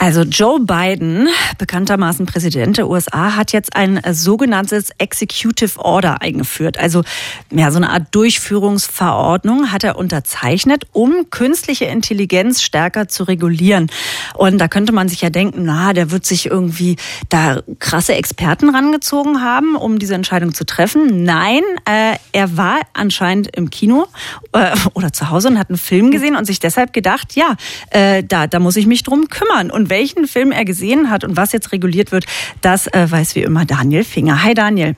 Also Joe Biden, bekanntermaßen Präsident der USA, hat jetzt ein sogenanntes Executive Order eingeführt. Also ja, so eine Art Durchführungsverordnung hat er unterzeichnet, um künstliche Intelligenz stärker zu regulieren. Und da könnte man sich ja denken, na, der wird sich irgendwie da krasse Experten rangezogen haben, um diese Entscheidung zu treffen. Nein, äh, er war anscheinend im Kino äh, oder zu Hause und hat einen Film gesehen und sich deshalb gedacht, ja, äh, da, da muss ich mich drum kümmern. Und welchen Film er gesehen hat und was jetzt reguliert wird, das äh, weiß wie immer Daniel Finger. Hi Daniel.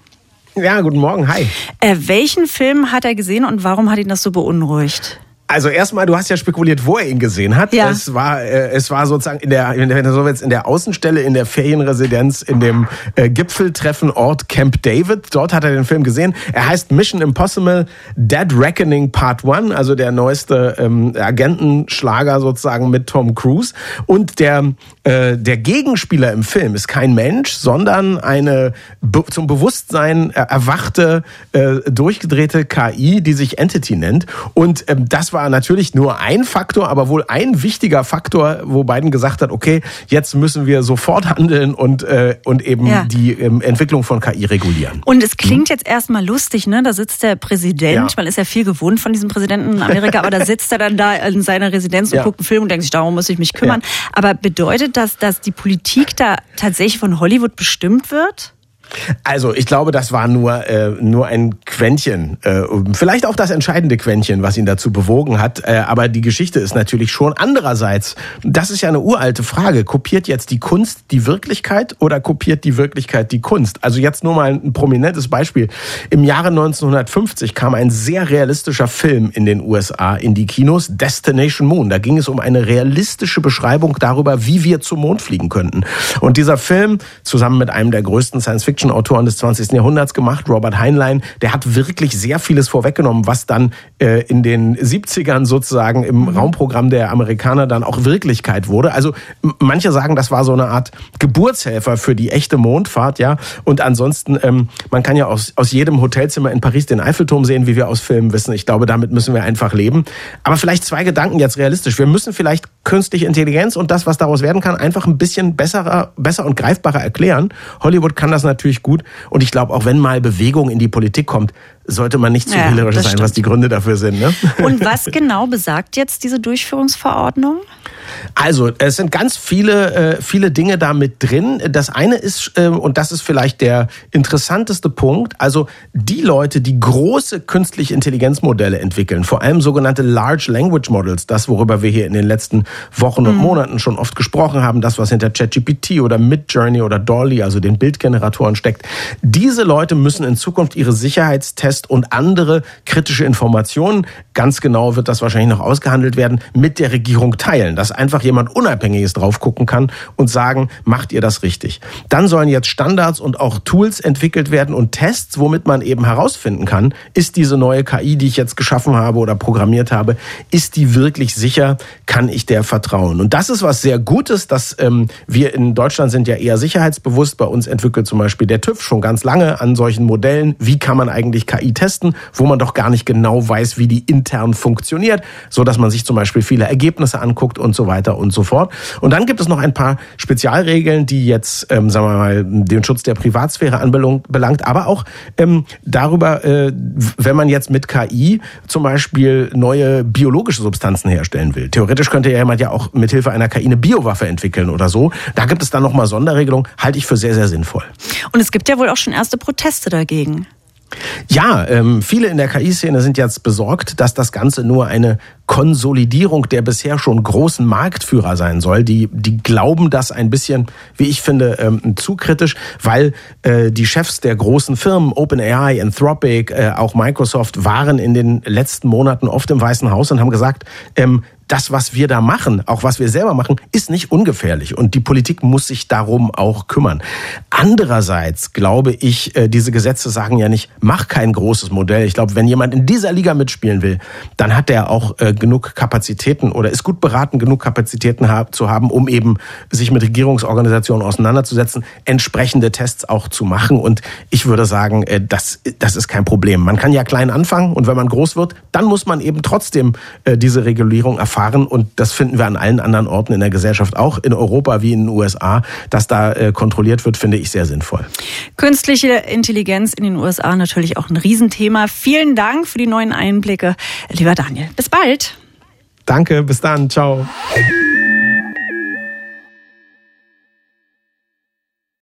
Ja, guten Morgen, hi. Äh, welchen Film hat er gesehen und warum hat ihn das so beunruhigt? Also erstmal, du hast ja spekuliert, wo er ihn gesehen hat. Ja. Es war, äh, es war sozusagen in der, so willst, in der Außenstelle, in der Ferienresidenz, in dem äh, Gipfeltreffenort Camp David. Dort hat er den Film gesehen. Er heißt Mission Impossible Dead Reckoning Part 1, also der neueste ähm, Agentenschlager sozusagen mit Tom Cruise. Und der, äh, der Gegenspieler im Film ist kein Mensch, sondern eine be zum Bewusstsein erwachte, äh, durchgedrehte KI, die sich Entity nennt. Und ähm, das war natürlich nur ein Faktor, aber wohl ein wichtiger Faktor, wo Biden gesagt hat, okay, jetzt müssen wir sofort handeln und, äh, und eben ja. die ähm, Entwicklung von KI regulieren. Und es klingt hm? jetzt erstmal lustig, ne? Da sitzt der Präsident, ja. man ist ja viel gewohnt von diesem Präsidenten in Amerika, aber da sitzt er dann da in seiner Residenz und ja. guckt einen Film und denkt sich, darum muss ich mich kümmern. Aber bedeutet das, dass die Politik da tatsächlich von Hollywood bestimmt wird? Also ich glaube, das war nur, äh, nur ein Quäntchen, äh, vielleicht auch das entscheidende Quäntchen, was ihn dazu bewogen hat. Äh, aber die Geschichte ist natürlich schon andererseits. Das ist ja eine uralte Frage. Kopiert jetzt die Kunst die Wirklichkeit oder kopiert die Wirklichkeit die Kunst? Also jetzt nur mal ein prominentes Beispiel. Im Jahre 1950 kam ein sehr realistischer Film in den USA in die Kinos, Destination Moon. Da ging es um eine realistische Beschreibung darüber, wie wir zum Mond fliegen könnten. Und dieser Film, zusammen mit einem der größten Science-Fiction Science-Fiction-Autoren des 20. Jahrhunderts gemacht, Robert Heinlein. Der hat wirklich sehr vieles vorweggenommen, was dann äh, in den 70ern sozusagen im mhm. Raumprogramm der Amerikaner dann auch Wirklichkeit wurde. Also manche sagen, das war so eine Art Geburtshelfer für die echte Mondfahrt, ja. Und ansonsten, ähm, man kann ja aus, aus jedem Hotelzimmer in Paris den Eiffelturm sehen, wie wir aus Filmen wissen. Ich glaube, damit müssen wir einfach leben. Aber vielleicht zwei Gedanken jetzt realistisch. Wir müssen vielleicht künstliche Intelligenz und das, was daraus werden kann, einfach ein bisschen besserer, besser und greifbarer erklären. Hollywood kann das natürlich natürlich gut. Und ich glaube, auch wenn mal Bewegung in die Politik kommt, sollte man nicht zu ja, wählerisch sein, stimmt. was die Gründe dafür sind. Ne? Und was genau besagt jetzt diese Durchführungsverordnung? Also, es sind ganz viele, äh, viele Dinge da mit drin. Das eine ist, äh, und das ist vielleicht der interessanteste Punkt, also die Leute, die große künstliche Intelligenzmodelle entwickeln, vor allem sogenannte Large Language Models, das, worüber wir hier in den letzten Wochen und mhm. Monaten schon oft gesprochen haben, das, was hinter ChatGPT oder Midjourney oder Dolly, also den Bildgeneratoren steckt, diese Leute müssen in Zukunft ihre Sicherheitstests und andere kritische Informationen, ganz genau wird das wahrscheinlich noch ausgehandelt werden, mit der Regierung teilen. Das einfach jemand Unabhängiges drauf gucken kann und sagen, macht ihr das richtig. Dann sollen jetzt Standards und auch Tools entwickelt werden und Tests, womit man eben herausfinden kann, ist diese neue KI, die ich jetzt geschaffen habe oder programmiert habe, ist die wirklich sicher? Kann ich der vertrauen? Und das ist was sehr Gutes, dass ähm, wir in Deutschland sind ja eher sicherheitsbewusst. Bei uns entwickelt zum Beispiel der TÜV schon ganz lange an solchen Modellen. Wie kann man eigentlich KI testen, wo man doch gar nicht genau weiß, wie die intern funktioniert, so dass man sich zum Beispiel viele Ergebnisse anguckt und so weiter und so fort. Und dann gibt es noch ein paar Spezialregeln, die jetzt, ähm, sagen wir mal, den Schutz der Privatsphäre anbelangt, aber auch ähm, darüber, äh, wenn man jetzt mit KI zum Beispiel neue biologische Substanzen herstellen will. Theoretisch könnte ja jemand ja auch mithilfe einer KI eine Biowaffe entwickeln oder so. Da gibt es dann nochmal Sonderregelungen, halte ich für sehr, sehr sinnvoll. Und es gibt ja wohl auch schon erste Proteste dagegen. Ja, ähm, viele in der KI-Szene sind jetzt besorgt, dass das Ganze nur eine Konsolidierung der bisher schon großen Marktführer sein soll. Die, die glauben das ein bisschen, wie ich finde, ähm, zu kritisch, weil äh, die Chefs der großen Firmen, OpenAI, Anthropic, äh, auch Microsoft, waren in den letzten Monaten oft im Weißen Haus und haben gesagt, ähm, das, was wir da machen, auch was wir selber machen, ist nicht ungefährlich. Und die Politik muss sich darum auch kümmern. Andererseits glaube ich, äh, diese Gesetze sagen ja nicht, mach kein großes Modell. Ich glaube, wenn jemand in dieser Liga mitspielen will, dann hat er auch äh, genug Kapazitäten oder ist gut beraten, genug Kapazitäten zu haben, um eben sich mit Regierungsorganisationen auseinanderzusetzen, entsprechende Tests auch zu machen. Und ich würde sagen, äh, das, das ist kein Problem. Man kann ja klein anfangen und wenn man groß wird, dann muss man eben trotzdem diese Regulierung erfahren. Und das finden wir an allen anderen Orten in der Gesellschaft, auch in Europa wie in den USA, dass da kontrolliert wird, finde ich sehr sinnvoll. Künstliche Intelligenz in den USA natürlich auch ein Riesenthema. Vielen Dank für die neuen Einblicke, lieber Daniel. Bis bald. Danke, bis dann. Ciao.